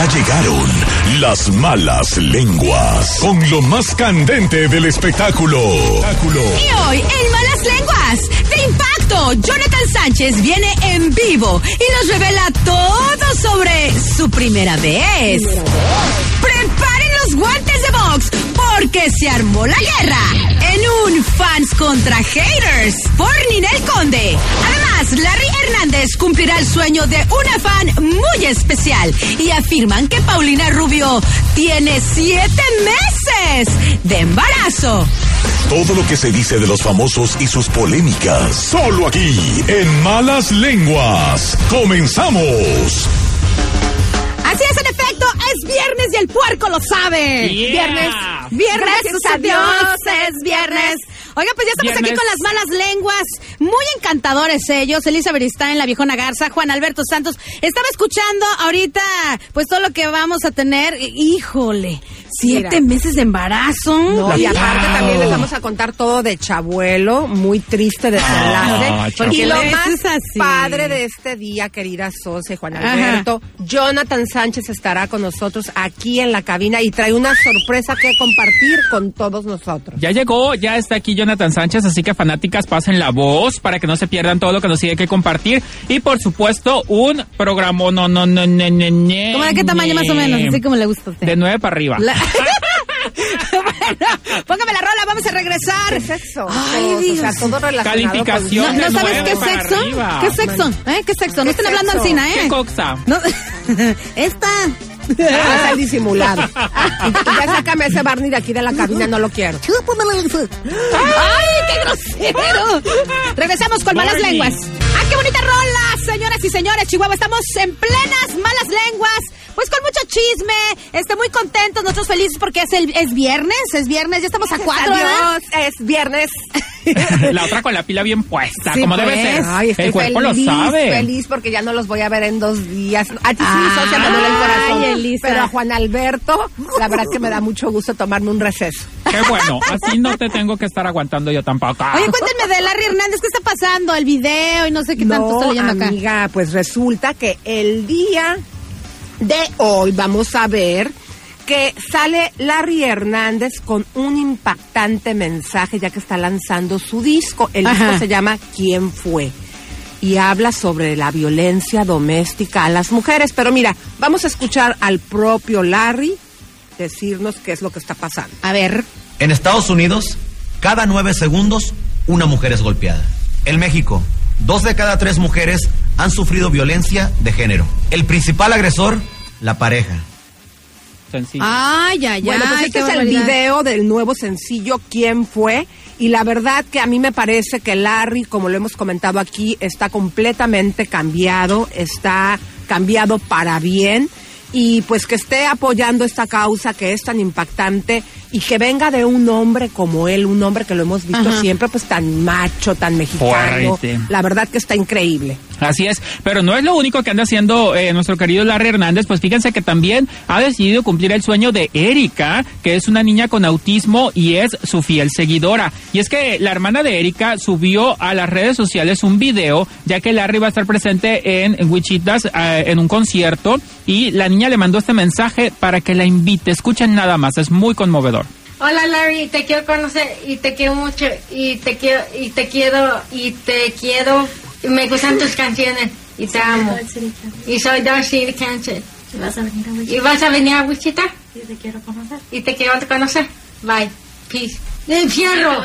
Ya llegaron las malas lenguas con lo más candente del espectáculo. Y hoy, en Malas Lenguas, de impacto, Jonathan Sánchez viene en vivo y nos revela todo sobre su primera vez. Los guantes de box porque se armó la guerra en un fans contra haters por Ninel Conde. Además, Larry Hernández cumplirá el sueño de una fan muy especial y afirman que Paulina Rubio tiene siete meses de embarazo. Todo lo que se dice de los famosos y sus polémicas, solo aquí en Malas Lenguas. Comenzamos. Así es, el puerco lo sabe. Yeah. Viernes, viernes, Gracias a Dios, es viernes. Oiga, pues ya estamos aquí con las malas lenguas, muy encantadores ellos, Elizabeth está en la viejona Garza, Juan Alberto Santos. Estaba escuchando ahorita, pues todo lo que vamos a tener. Híjole, siete Mira. meses de embarazo. No, y aparte Wow. también les vamos a contar todo de Chabuelo, muy triste desenlace. Ah, y lo más así. padre de este día, querida Soce, Juan Ajá. Alberto, Jonathan Sánchez estará con nosotros aquí en la cabina y trae una sorpresa que compartir con todos nosotros. Ya llegó, ya está aquí Jonathan Sánchez, así que fanáticas pasen la voz para que no se pierdan todo lo que nos sigue que compartir. Y por supuesto, un programa no, no, no, no, no, no, ¿Cómo de qué tamaño más o menos? Así como le gusta a usted. De nueve para arriba. La- bueno, póngame la rola, vamos a regresar. ¿Qué sexo? Ay, Todos, Dios. O sea, todo relacionado Calificación. con- ¿No, sabes qué sexo? ¿Qué sexo? ¿Eh? ¿Qué sexo? No ¿Qué estén hablando? Ancina, ¿Qué ¿eh? coxa? No, esta. Ah, está el disimulado. Y ya sácame ese Barney de aquí de la cabina, no lo quiero. ¡Ay, qué grosero! Regresamos con malas lenguas. ¡Ah, qué bonita rola! Señoras y señores, Chihuahua, estamos en plenas malas lenguas. Pues con mucho chisme, este, muy contentos, nosotros felices porque es el es viernes, es viernes, ya estamos a cuatro, ¿verdad? Adiós, es viernes. La otra con la pila bien puesta, Sí, como pues. debe ser. Ay, estoy El cuerpo feliz, lo sabe. feliz porque ya no los voy a ver en dos días. A ti sí, socia, me duele el corazón. Elisa. Pero a Juan Alberto, la verdad que me da mucho gusto tomarme un receso. Qué bueno, así no te tengo que estar aguantando yo tampoco. Oye, cuéntenme de Larry Hernández, ¿qué está pasando? El video y no sé qué tanto no, está leyendo acá. amiga, pues resulta que el día de hoy vamos a ver que sale Larry Hernández con un impactante mensaje ya que está lanzando su disco. El Ajá. disco se llama ¿Quién fue? Y habla sobre la violencia doméstica a las mujeres. Pero mira, vamos a escuchar al propio Larry decirnos qué es lo que está pasando. A ver. En Estados Unidos, cada nueve segundos, una mujer es golpeada. En México, dos de cada tres mujeres han sufrido violencia de género. El principal agresor, la pareja. Sencillo. Ay, ay, Bueno, pues ay, este es el video del nuevo sencillo ¿Quién fue? Y la verdad que a mí me parece que Larry, como lo hemos comentado aquí, está completamente cambiado, está cambiado para bien y pues que esté apoyando esta causa que es tan impactante y que venga de un hombre como él, un hombre que lo hemos visto Ajá. siempre pues tan macho, tan mexicano. Fuerte. La verdad que está increíble. Así es, pero no es lo único que anda haciendo eh, nuestro querido Larry Hernández, pues fíjense que también ha decidido cumplir el sueño de Erika, que es una niña con autismo y es su fiel seguidora. Y es que la hermana de Erika subió a las redes sociales un video, ya que Larry va a estar presente en Wichitas eh, en un concierto y la niña le mandó este mensaje para que la invite. Escuchen nada más, es muy conmovedor. Hola Larry, te quiero conocer y te quiero mucho y te quiero y te quiero y te quiero. Y Me gustan tus canciones y te amo. Y soy Darcy de Cancer. Vas a venir a Wichita ¿Y vas a venir a Wichita? y te quiero conocer. Y te quiero conocer. Bye. Peace. ¡Eh, ¡Fierro!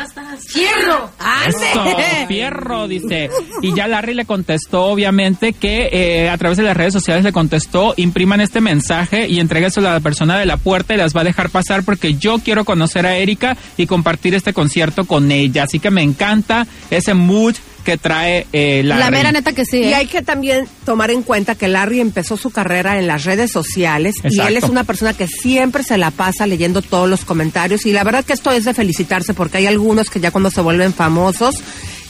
¡Fierro! Eso, fierro, dice. Y ya Larry le contestó, obviamente, que eh, a través de las redes sociales le contestó, impriman este mensaje y entrégueselo a la persona de la puerta y las va a dejar pasar porque yo quiero conocer a Erika y compartir este concierto con ella. Así que me encanta ese mood que trae eh, Larry. La mera neta que sí. Y ¿eh? hay que también tomar en cuenta que Larry empezó su carrera en las redes sociales y él es una persona que siempre se la pasa leyendo todos los comentarios y la verdad que esto es de felicitarse porque hay algunos que ya cuando se vuelven famosos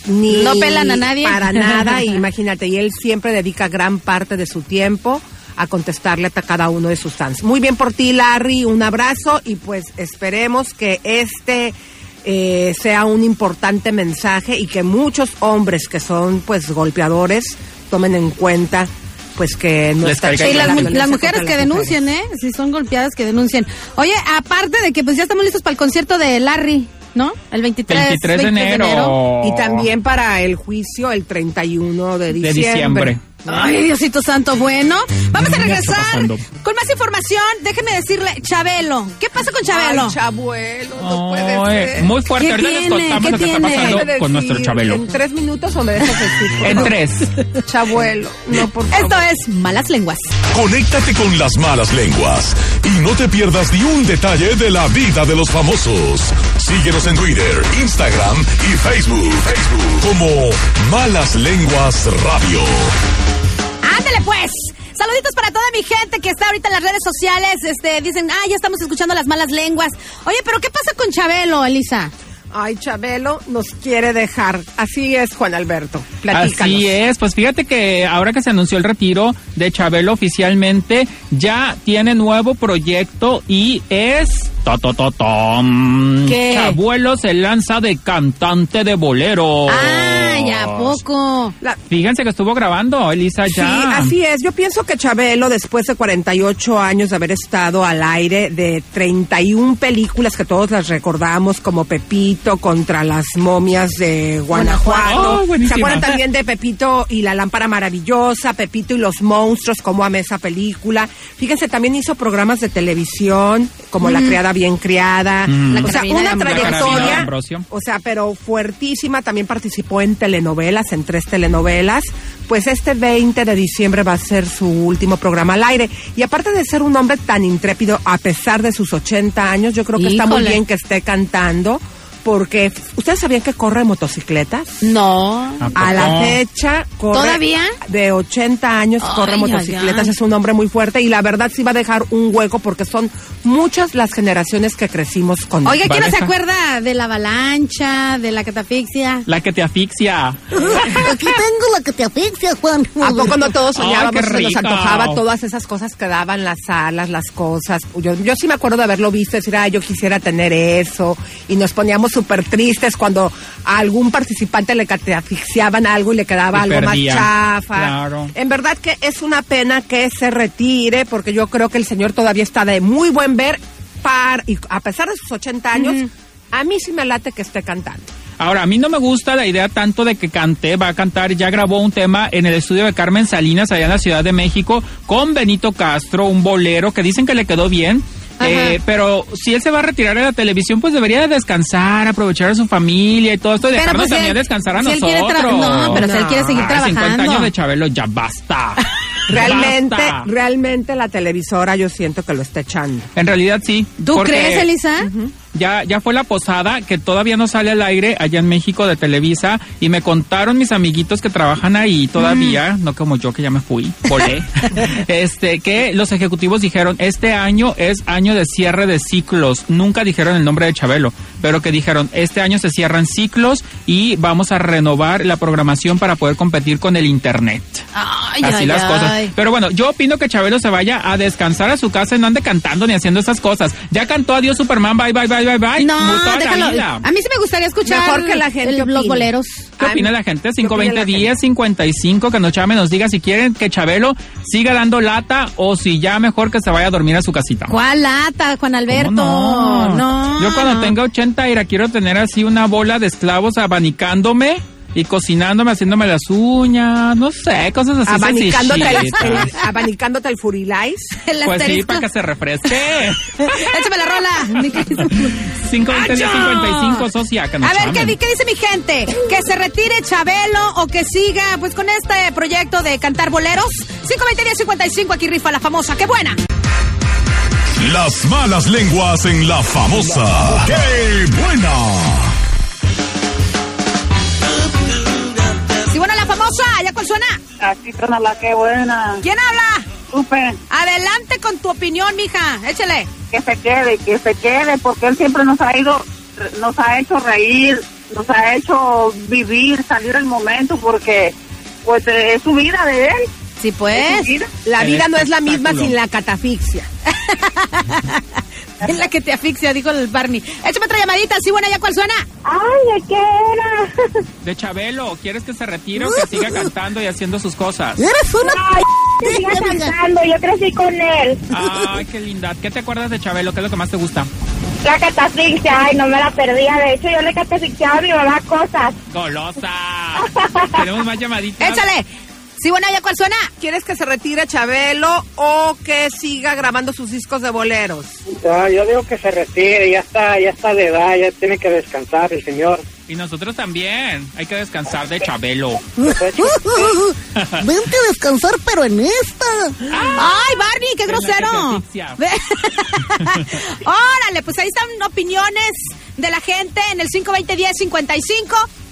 ni No pelan a nadie. para nada, imagínate, y él siempre dedica gran parte de su tiempo a contestarle a cada uno de sus fans. Muy bien por ti, Larry, un abrazo y pues esperemos que este eh, sea un importante mensaje y que muchos hombres que son pues golpeadores tomen en cuenta pues que no Les está Y las, la mujeres que las denuncien, ¿eh? Si son golpeadas, que denuncien. Oye, aparte de que pues ya estamos listos para el concierto de Larry, ¿no? El 23, 23 de 20 enero. Y también para el juicio el 31 de de diciembre. Ay, Diosito Santo, bueno. Vamos a regresar con más información. Déjeme decirle, Chabelo. ¿Qué pasa con Chabelo? Ay, chabuelo, no puede ser. muy fuerte. ¿Qué Ahorita les tiene? contamos ¿Qué lo que está tiene? pasando con nuestro Chabelo. ¿En tres minutos o me dejas decir? En tres. Chabuelo, no, por favor. Esto es Malas Lenguas. Conéctate con las malas lenguas y no te pierdas ni un detalle de la vida de los famosos. Síguenos en Twitter, Instagram y Facebook. Facebook como Malas Lenguas Radio. Ándale pues. Saluditos para toda mi gente que está ahorita en las redes sociales. Este, dicen, ah, ya estamos escuchando las malas lenguas. Oye, pero ¿qué pasa con Chabelo, Elisa? Ay, Chabelo nos quiere dejar. Así es, Juan Alberto. Platícanos. Así es, pues fíjate que ahora que se anunció el retiro de Chabelo oficialmente, ya tiene nuevo proyecto y es... to, tom. ¿Qué? Chabuelo se lanza de cantante de bolero. Ay, ¿a poco? La- Fíjense que estuvo grabando, Elisa, ya. Sí, así es. Yo pienso que Chabelo, después de 48 años de haber estado al aire, de 31 películas que todos las recordamos, como Pepito contra las momias de Guanajuato. Oh. ¿Se acuerdan también de Pepito y la lámpara maravillosa? Pepito y los monstruos, cómo amé esa película. Fíjense, también hizo programas de televisión, como La criada bien criada. Mm. O sea, una trayectoria. O sea, pero fuertísima, también participó en telenovelas, en tres telenovelas. Pues este 20 de diciembre va a ser su último programa al aire. Y aparte de ser un hombre tan intrépido, a pesar de sus 80 años, yo creo que está muy bien que esté cantando. Porque, ¿ustedes sabían que corre motocicletas? No. ¿A la fecha corre ¿Todavía? de 80 años corre motocicletas, es un hombre muy fuerte y la verdad sí va a dejar un hueco porque son muchas las generaciones que crecimos con él. Oiga, ¿quién no se acuerda de la avalancha, de la catafixia? La que te asfixia. Aquí tengo la que te asfixia, Juan. ¿A poco no todos soñábamos que nos antojaba todas esas cosas que daban las alas, las cosas? Yo, yo sí me acuerdo de haberlo visto, decir, ay, yo quisiera tener eso. Y nos poníamos súper tristes cuando a algún participante le cate- asfixiaban algo y le quedaba Y algo perdía. más chafa. Claro. En verdad que es una pena que se retire, porque yo creo que el señor todavía está de muy buen ver. Par, y a pesar de sus 80 años, a mí sí me late que esté cantando. Ahora, a mí no me gusta la idea tanto de que cante, va a cantar, ya grabó un tema en el estudio de Carmen Salinas, allá en la Ciudad de México, con Benito Castro, un bolero que dicen que le quedó bien. Eh, pero si él se va a retirar de la televisión, pues debería de descansar, aprovechar a su familia y todo esto, y dejarnos pues, también él- descansar a si él quiere tra- nosotros. no, pero si él quiere seguir Ay, 50 trabajando. años de Chabelo, ya basta. Realmente, Basta. realmente la televisora yo siento que lo está echando. En realidad sí. ¿Tú porque- crees, Elisa? Ya, ya fue la posada que todavía no sale al aire allá en México de Televisa y me contaron mis amiguitos que trabajan ahí todavía, Mm. no como yo que ya me fui, volé, este, que los ejecutivos dijeron, este año es año de cierre de ciclos, nunca dijeron el nombre de Chabelo, pero que dijeron, este año se cierran ciclos y vamos a renovar la programación para poder competir con el Internet. Ay, Así ay, las ay. cosas. Pero bueno, yo opino que Chabelo se vaya a descansar a su casa y no ande cantando ni haciendo esas cosas. Ya cantó Adiós Superman, bye, bye, bye, bye, bye. No, Toda la déjalo. vida. A mí sí me gustaría escuchar Mejor que la gente el- los boleros. ¿Qué Ay, opina la gente? ¿qué opina la 520 55 que nos llame y nos diga si quieren que Chabelo siga dando lata o si ya mejor que se vaya a dormir a su casita. ¿Cuál lata, Juan Alberto? ¿Cómo no? No, Yo cuando no. tenga 80 ira quiero tener así una bola de esclavos abanicándome y cocinándome, haciéndome las uñas, no sé, cosas así abanicándote, el, el- abanicándote el furilais. El Pues sí, para que se refresque. Échame la rola. mi querido. 520 55 socia, que nos A ver, ¿qué, llamen. di- ¿qué dice mi gente? ¿Que se retire Chabelo o que siga pues con este proyecto de cantar boleros? 520 55 aquí rifa la famosa. ¡Qué buena! Las malas lenguas en la famosa. ¡Qué buena! Famosa. ¿Ya cuál suena? Aquí suena la que buena. ¿Quién habla? Supe Adelante con tu opinión, mija. Échale. que se quede, que se quede, porque él siempre nos ha ido, nos ha hecho reír, nos ha hecho vivir, salir del momento, porque pues eh, es su vida de él. Sí, Es pues. vida. La El vida no es la misma sin la catafixia. Es la que te asfixia, dijo el Barney. Échame otra llamadita, sí, buena, ¿ya cuál suena? Ay, ¿de qué era? De Chabelo, ¿quieres que se retire o que siga cantando y haciendo sus cosas? Eres una... Ay, que siga cantando, yo crecí con él. Ay, qué linda. ¿Qué te acuerdas de Chabelo? ¿Qué es lo que más te gusta? La catafixia, ay, no me la perdía. De hecho, yo le catafixiaba a mi mamá cosas. ¡Golosa! Tenemos más llamaditas. Échale. Sí, buena, ¿ya cuál suena? ¿Quieres que se retire Chabelo o que siga grabando sus discos de boleros? No, yo digo que se retire, ya está, ya está de edad, ya tiene que descansar el señor. Y nosotros también. Hay que descansar de Chabelo. Vente a descansar, pero en esta. Ay, Barney, qué grosero. Órale, pues ahí están opiniones de la gente en el 520-1055.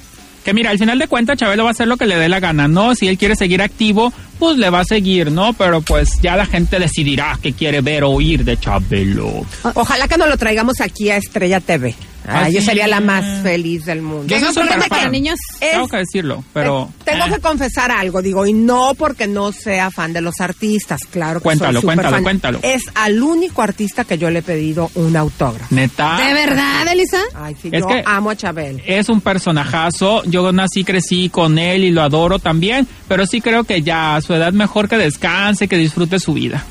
Que mira, al final de cuentas, Chabelo va a hacer lo que le dé la gana, ¿no? Si él quiere seguir activo, pues le va a seguir, ¿no? Pero pues ya la gente decidirá qué quiere ver o oír de Chabelo. Ojalá que nos lo traigamos aquí a Estrella TV. Ah, Ah, yo sería la más feliz del mundo. Yo soy para fan. niños. Tengo que decirlo, pero... Eh, tengo eh, que confesar algo, digo, y no porque no sea fan de los artistas, claro que Cuéntalo, soy cuéntalo, fan. cuéntalo. Es al único artista que yo le he pedido un autógrafo. Neta. ¿De verdad, Elisa? Ay, sí, Es yo que- amo a Chabel. Es un personajazo, yo nací, crecí con él y lo adoro también, pero sí creo que ya a su edad mejor que descanse, que disfrute su vida.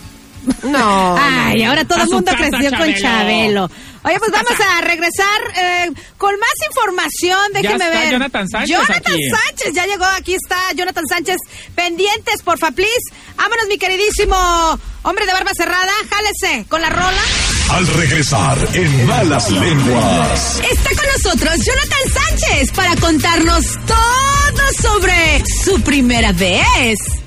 No. Ay, ahora todo el mundo casa, creció con Chabelo. Oye, pues vamos a regresar eh, con más información. Déjeme está ver. Jonathan Sánchez Jonathan aquí. Sánchez, ya llegó. Aquí está Jonathan Sánchez. Pendientes, porfa, please. Vámonos, mi queridísimo hombre de barba cerrada. Jálese con la rola. Al regresar en Malas Lenguas. Está con nosotros Jonathan Sánchez para contarnos todo sobre su primera vez.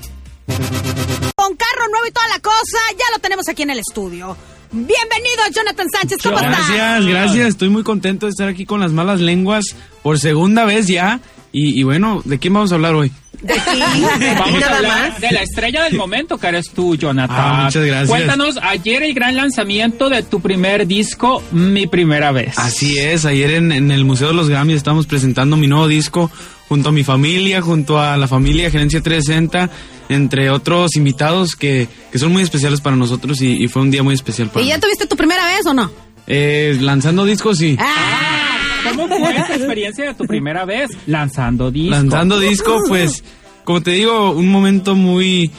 Carro nuevo y toda la cosa. Ya lo tenemos aquí en el estudio. Bienvenido, Jonathan Sánchez. ¿Cómo estás? Gracias, gracias. Estoy muy contento de estar aquí con las malas lenguas por segunda vez ya. Y, y bueno, ¿de quién vamos a hablar hoy? De ti, Vamos a hablar más. de la estrella del momento que eres tú, Jonathan. Ah, muchas gracias. Cuéntanos ayer el gran lanzamiento de tu primer disco, Mi Primera Vez. Así es, ayer en, en el Museo de los Grammys estamos presentando mi nuevo disco junto a mi familia, junto a la familia Gerencia 360, entre otros invitados que, que son muy especiales para nosotros y, y fue un día muy especial para ¿Y ya tuviste tu primera vez o no? Eh, lanzando discos, sí. Ah, ¿Cómo fue esa experiencia de tu primera vez lanzando disco? Lanzando disco, pues, como te digo, un momento muy,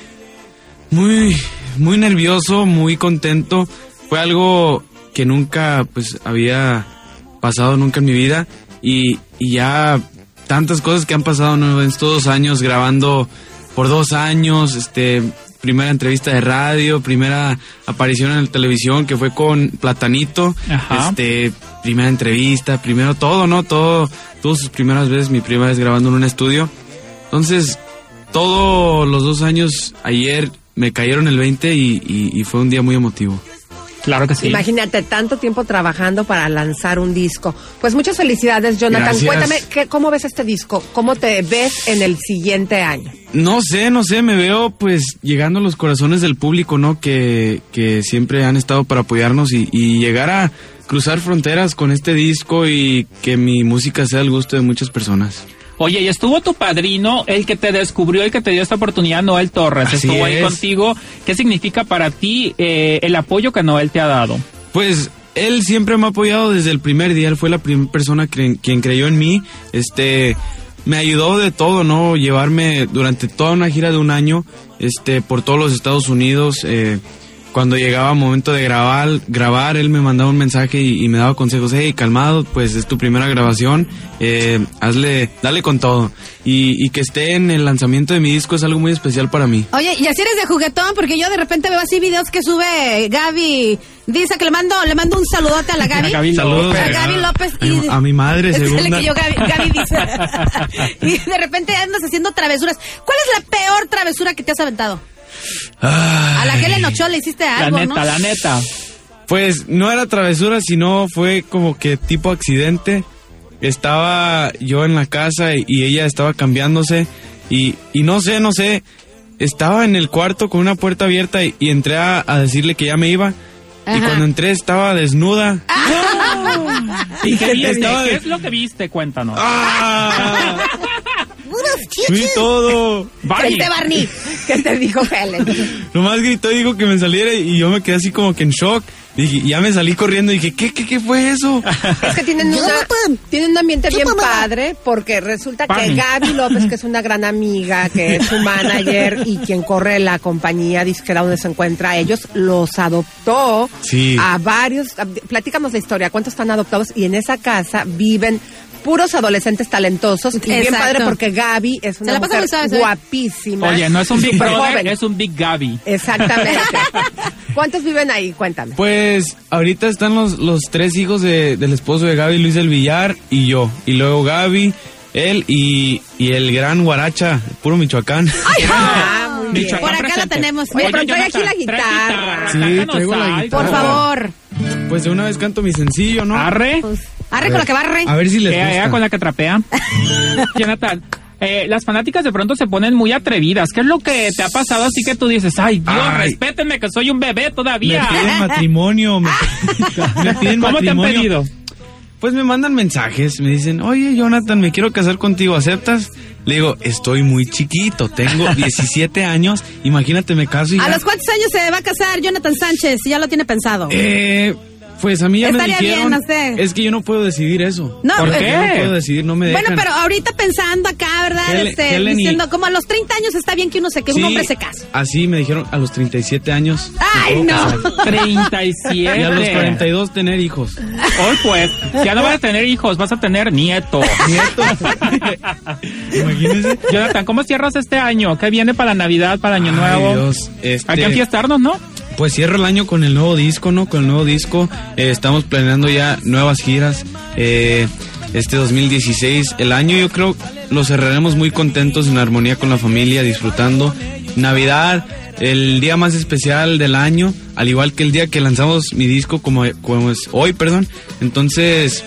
muy, muy nervioso, muy contento. Fue algo que nunca, pues, había pasado nunca en mi vida y, y ya tantas cosas que han pasado ¿no? en estos dos años grabando por dos años, este, primera entrevista de radio, primera aparición en la televisión que fue con Platanito, Ajá. este, primera entrevista, primero todo, ¿no? Todo, todas sus primeras veces, mi primera vez grabando en un estudio. Entonces, todos los dos años, ayer me cayeron el 20 y, y- y fue un día muy emotivo. Claro que sí. Imagínate tanto tiempo trabajando para lanzar un disco. Pues muchas felicidades, Jonathan. Gracias. Cuéntame, ¿qué, ¿cómo ves este disco? ¿Cómo te ves en el siguiente año? No sé, no sé, me veo pues llegando a los corazones del público, ¿no? Que, que siempre han estado para apoyarnos y, y llegar a cruzar fronteras con este disco y que mi música sea al gusto de muchas personas. Oye, y estuvo tu padrino, el que te descubrió, el que te dio esta oportunidad, Noel Torres. Así estuvo ahí es. contigo. ¿Qué significa para ti eh, el apoyo que Noel te ha dado? Pues él siempre me ha apoyado desde el primer día, él fue la primera persona que- quien creyó en mí, este me ayudó de todo, ¿no? Llevarme durante toda una gira de un año, este, por todos los Estados Unidos, eh, cuando llegaba momento de grabar, grabar, él me mandaba un mensaje y, y me daba consejos, hey, calmado, pues es tu primera grabación, eh, hazle, dale con todo. Y, y que esté en el lanzamiento de mi disco es algo muy especial para mí. Oye, y así eres de juguetón, porque yo de repente veo así videos que sube Gaby. Dice que le mando, le mando un saludote a la Gaby. A Gaby Saludos A Gaby López y... a, a mi madre, el segunda. que yo, Gaby, Gaby dice. y de repente andas haciendo travesuras. ¿Cuál es la peor travesura que te has aventado? A la Helen Ochoa le hiciste La algo, neta, ¿no? la neta. Pues no era travesura, sino fue como que tipo accidente. Estaba yo en la casa y, y ella estaba cambiándose y, y no sé, no sé, estaba en el cuarto con una puerta abierta y, y entré a, a decirle que ya me iba. Y cuando entré estaba desnuda. ¿Y qué viste? Estaba- ¿Qué es lo que viste? Cuéntanos. ¡Ah! Fui todo. Bye. Este Barney, ¿qué te dijo Helen? Nomás gritó y dijo que me saliera y yo me quedé así como que en shock. Dije, y ya me salí corriendo y dije, ¿qué, qué, qué fue eso? Es que tienen, una, tienen un ambiente bien padre porque resulta que. Gaby López, que es una gran amiga, que es su manager y quien corre la compañía disquera donde se encuentra a ellos, los adoptó Sí. a varios. Platícanos la historia, ¿cuántos están adoptados? Y en esa casa viven puros adolescentes talentosos y bien padre porque Gaby es una la mujer guapísima. Oye, no es un Big Brother, joven. es un Big Gaby. Exactamente. ¿Cuántos viven ahí? Cuéntame. Pues ahorita están los, los tres hijos de- del esposo de Gaby, Luis del Villar y yo. Y luego Gaby, él y, y el gran Guaracha, puro Michoacán. Ah, muy bien. Michoacán Por acá la presente. tenemos. Oye, pero trae aquí la guitarra. Sí, traigo la guitarra. Por favor. Pues de una vez canto mi sencillo, ¿no? Arre. Arre con lo que barre. A ver si les Ea, ea, gusta. con la que trapea. Jonathan, eh, las fanáticas de pronto se ponen muy atrevidas. ¿Qué es lo que te ha pasado así que tú dices, ay Dios, Ay. respétenme que soy un bebé Me todavía? piden matrimonio. Me, me piden ¿Cómo te han matrimonio. pedido? Pues me mandan mensajes, me dicen, oye Jonathan, me quiero casar contigo, ¿aceptas? Le digo, estoy muy chiquito, tengo 17 años, imagínate me caso y ¿A ya- los cuántos años se va a casar Jonathan Sánchez? Si ya lo tiene pensado. Eh, pues a mí ya Estaría me dijeron, bien, no sé. es que yo no puedo decidir eso. No, ¿Por qué? Yo no puedo decidir, no me Bueno, pero ahorita pensando acá, ¿verdad? Helen- Este, Helen y- diciendo, como a los 30 años está bien que uno se que un hombre se case. Así me dijeron a los 37 años. ¡Ay, no! casar. 37. Y a los 42 tener hijos. Hoy pues, ya no vas a tener hijos, vas a tener nieto. Imagínense. Jonathan, ¿cómo cierras este año? ¿Qué viene para Navidad, para Año Ay, Nuevo? Dios, este- Hay que enfiestarnos, ¿no? Pues cierro el año con el nuevo disco, ¿no? Con el nuevo disco. Eh, estamos planeando ya nuevas giras. Eh, este 2016, el año yo creo lo cerraremos muy contentos, en armonía con la familia, disfrutando. Navidad, el día más especial del año, al igual que el día que lanzamos mi disco como, como es hoy, perdón. Entonces,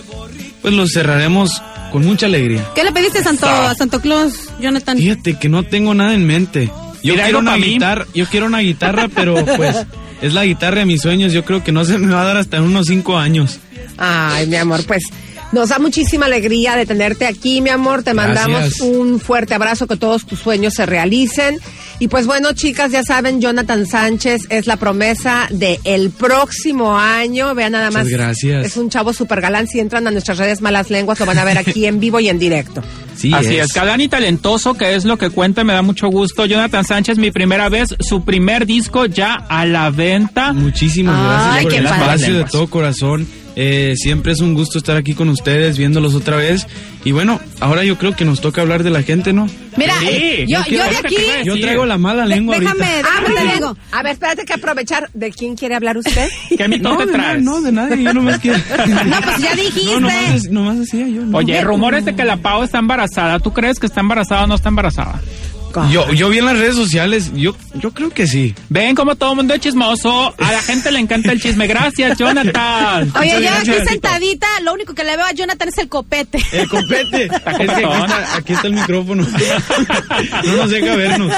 pues lo cerraremos con mucha alegría. ¿Qué le pediste a Santo, a Santo Claus, Jonathan? Fíjate que no tengo nada en mente. Yo quiero una guitarra, yo quiero una guitarra, pero pues es la guitarra de mis sueños. Yo creo que no se me va a dar hasta en unos cinco años. Ay, mi amor, pues nos da muchísima alegría de tenerte aquí, mi amor. Te mandamos un fuerte abrazo, que todos tus sueños se realicen. Y pues bueno, chicas, ya saben, Jonathan Sánchez es la promesa de el próximo año. Vean nada Muchas más. gracias. Es un chavo super galán. Si entran a nuestras redes Malas Lenguas, lo van a ver aquí en vivo y en directo. Sí, Así es. galán y talentoso, que es lo que cuenta, me da mucho gusto. Jonathan Sánchez, mi primera vez, su primer disco ya a la venta. Muchísimas Ay, gracias por qué el espacio de todo corazón. Eh, siempre es un gusto estar aquí con ustedes, viéndolos otra vez. Y bueno, ahora yo creo que nos toca hablar de la gente, ¿no? Mira, Sí, eh, yo, yo yo quiero de aquí... Yo traigo la mala lengua Déjame, ahorita. déjame digo. A ver, espérate que aprovechar. ¿De quién quiere hablar usted? ¿Qué mito No, te traes? no, de nadie, yo nomás quiero. No, pues ya dijiste. No, nomás, nomás decía yo. no. Oye, rumores de que la Pau está embarazada. ¿Tú crees que está embarazada o no está embarazada? Yo, yo vi en las redes sociales, yo, yo creo que sí. Ven como todo mundo es chismoso. A la gente le encanta el chisme. Gracias, Jonathan. Oye, yo aquí sentadita, lo único que le veo a Jonathan es el copete. El copete. Es que aquí está, aquí está el micrófono. No nos deja vernos.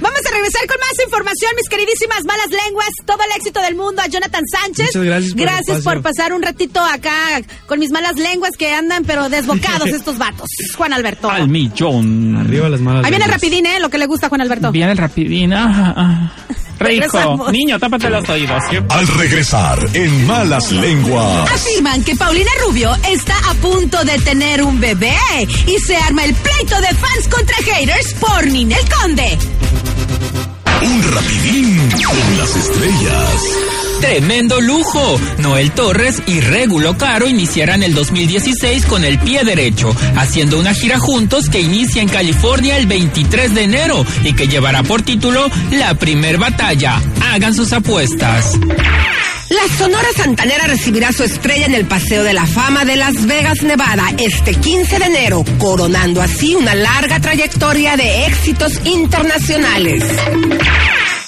Vamos a regresar con más información, mis queridísimas malas lenguas. Todo el éxito del mundo a Jonathan Sánchez. Muchas gracias por el Gracias por pasar un ratito acá con mis malas lenguas que andan, pero desbocados estos vatos. Juan Alberto. Al millón. Arriba las malas. Ahí viene lenguas. Rapidín, ¿eh? Lo que le gusta a Juan Alberto. Viene el rapidín. ah, ah. Rico. Niño, tápate los oídos. Al regresar en Malas Lenguas. Afirman que Paulina Rubio está a punto de tener un bebé y se arma el pleito de fans contra haters por Ninel Conde. Un rapidín con las estrellas. Tremendo lujo. Noel Torres y Régulo Caro iniciarán el 2016 con el pie derecho, haciendo una gira juntos que inicia en California el 23 de enero y que llevará por título La Primer Batalla. Hagan sus apuestas. La Sonora Santanera recibirá su estrella en el Paseo de la Fama de Las Vegas, Nevada, este 15 de enero, coronando así una larga trayectoria de éxitos internacionales.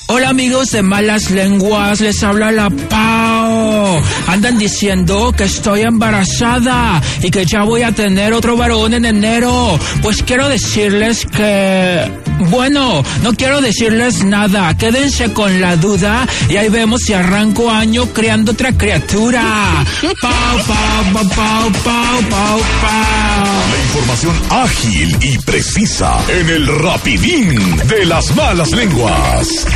Hola amigos de Malas Lenguas, les habla la Pau. Andan diciendo que estoy embarazada y que ya voy a tener otro varón en enero. Pues quiero decirles que... Bueno, no quiero decirles nada. Quédense con la duda y ahí vemos si arranco año creando otra criatura. Pau, pau, pau, pau, pau, pau, pau. La información ágil y precisa en el rapidín de las malas lenguas.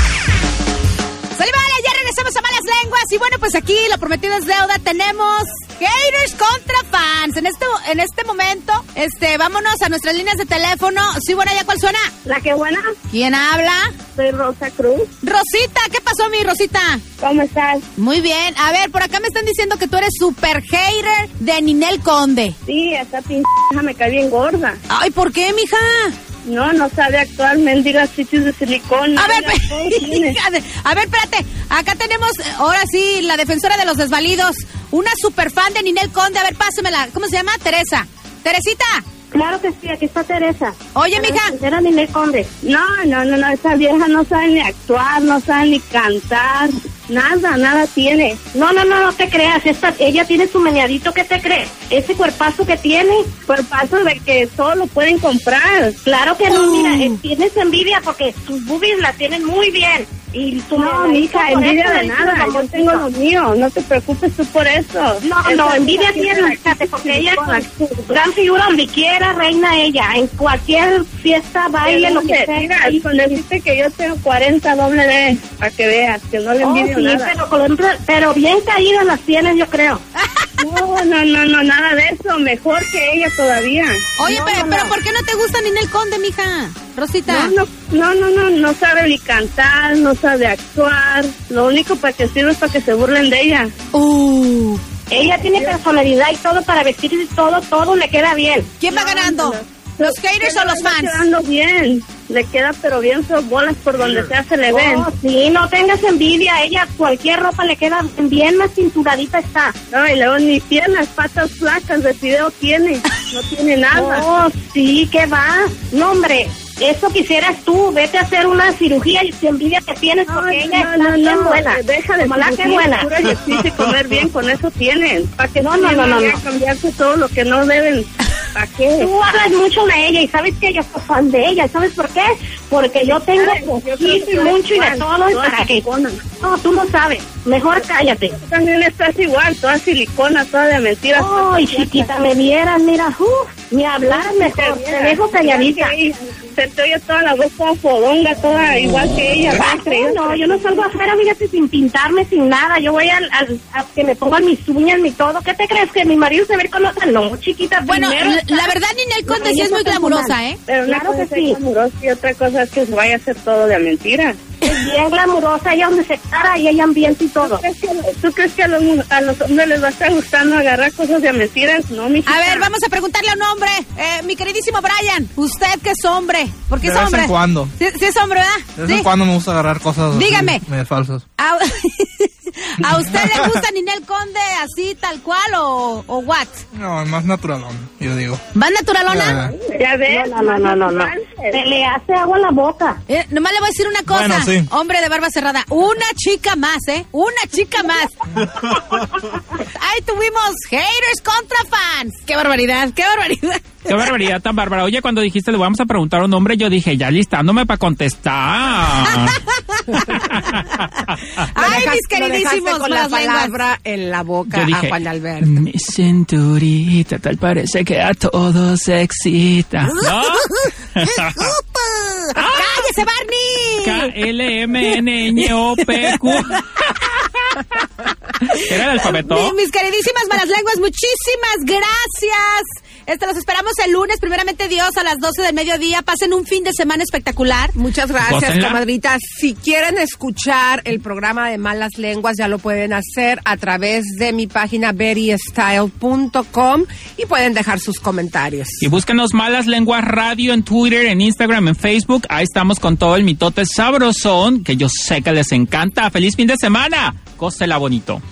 Lenguas. Y bueno, pues aquí lo prometido es deuda. Tenemos haters contra fans. En este, en este momento, este, vámonos a nuestras líneas de teléfono. Sí, buena, ¿ya cuál suena? ¿La que buena? ¿Quién habla? Soy Rosa Cruz. Rosita, ¿qué pasó, mi Rosita? ¿Cómo estás? Muy bien. A ver, por acá me están diciendo que tú eres super hater de Ninel Conde. Sí, esa pinche me cae bien gorda. Ay, ¿por qué, mija? No, no sabe actuar, mendiga chichis de silicón. A ver, a ver, espérate. Acá tenemos, eh, ahora sí, la defensora de los desvalidos. Una super fan de Ninel Conde. A ver, pásemela. ¿Cómo se llama? Teresa. Teresita. Claro que sí, aquí está Teresa. Oye, mija. Era Ninel Conde. No, no, no, no, esa vieja no sabe ni actuar, no sabe ni cantar. Nada, nada tiene. No, no, no, no te creas. Esta, ella tiene su meneadito, ¿qué te crees? Ese cuerpazo que tiene, cuerpazo de que solo lo pueden comprar. Claro que no, mira, eh, tienes envidia porque tus boobies la tienen muy bien. Y tú no, mija, envidia de nada. Yo tengo lo mío. No te preocupes tú por eso. No, no, envidia tiene, fíjate, porque ella es gran figura donde quiera, reina ella. En cualquier fiesta, baile, lo que sea. Mira, y dijiste que yo tengo 40 doble D, para que veas, que no le envidio nada. Pero, con- pero bien caídas las tienes, yo creo. No, no, no, no, nada de eso. Mejor que ella todavía. Oye, No, pero, no, pero no. ¿por qué no te gusta Ninel Conde, mija? Rosita. No, no, no, no, no, no sabe ni cantar, no sabe actuar. Lo único para que sirve es para que se burlen de ella. Uh. Ella tiene personalidad y todo para vestir y todo, todo le queda bien. ¿Quién va ganando? ¿Los haters o los fans? quedando bien. Le queda pero bien sus bolas por donde sea se le ven. sí, no tengas envidia. Ella cualquier ropa le queda bien, más cinturadita está. No, y luego ni piernas, patas flacas de fideo tiene. No tiene nada. Oh, sí, ¿qué va? No, hombre. Eso quisieras tú, vete a hacer una cirugía y tu envidia que tienes porque ella está bien buena. Deja de la que buena. Y comer bien, con eso tienen. ¿Para que no, no, no, no, cambiarse todo lo que no deben? ¿Para qué? Tú hablas mucho de ella y sabes que yo soy fan de ella. ¿Sabes por qué? Porque yo tengo poquito y mucho y de todo y para que... No, tú no sabes. Mejor cállate. También estás igual, toda silicona, toda de mentiras. Ay, chiquita, me vieras, mira, uf, ni hablar mejor. Te dejo calladita. Se te oye toda la voz toda fodonga, toda igual que ella. No, yo no salgo afuera, fíjate, sin pintarme, sin nada. Yo voy al, al- a que me pongan mis uñas, mi todo. ¿Qué te crees? ¿Que mi marido se ve con otra? No, chiquita. Bueno, primero- la- la verdad, Ninel Conde sí es muy glamurosa, ¿eh? Pero es ser glamurosa y otra cosa es que se vaya a hacer todo de mentira. Bien glamurosa, ella donde se para y ella ambiente y todo. ¿Tú crees que a los, a los hombres les va a estar gustando agarrar cosas de mentiras? No, mi A ver, vamos a preguntarle a un hombre. Eh, mi queridísimo Brian, usted que es hombre. ¿Por qué De es vez hombre? en cuando. Sí, sí es hombre, ¿verdad? De vez Sí. en cuando me gusta agarrar cosas Dígame. medio falsas. ¿A, ¿A usted le gusta Ninel Conde así, tal cual o, o what? No, más naturalón, yo digo. ¿Más naturalona? Ya ves. No, no, no, no, no. Se le hace agua en la boca. Eh, nomás le voy a decir una cosa, Bueno, sí. hombre de barba cerrada, una chica más, ¿eh? Una chica más. Ahí tuvimos haters contra fans. ¡Qué barbaridad, qué barbaridad! Qué barbaridad tan bárbara. Oye, cuando dijiste le vamos a preguntar a un hombre, yo dije, ya listándome para contestar. Ay, mis queridísimos con la palabra en la boca Yo a dije, Juan Alberto. mi cinturita, tal parece que a todos excita. ¿No? ¡Cállese, Barney! K-L-M-N-Ñ-O-P-Q. ¿Era el alfabeto? Mi- mis queridísimas malas lenguas, muchísimas gracias. Este, los esperamos el lunes, primeramente Dios, a las 12 del mediodía. Pasen un fin de semana espectacular. Muchas gracias, Gócenla. comadritas. Si quieren escuchar el programa de Malas Lenguas, ya lo pueden hacer a través de mi página berrystyle.com y pueden dejar sus comentarios. Y búsquenos Malas Lenguas Radio en Twitter, en Instagram, en Facebook. Ahí estamos con todo el mitote sabrosón, que yo sé que les encanta. ¡Feliz fin de semana! Cósela bonito.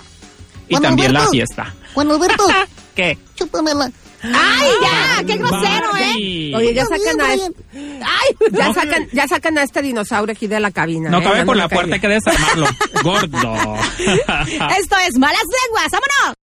Y Juan también la fiesta. Juan Alberto, ¿Qué? chúpame la, ¡Ay, ya! ¡Qué grosero, eh! Oye, ya sacan a este, ¡Ay! ya sacan, ya sacan a este dinosaurio aquí de la cabina. No ¿eh? cabe por la puerta, hay que desarmarlo. Gordo. Esto es Malas Lenguas. ¡Vámonos!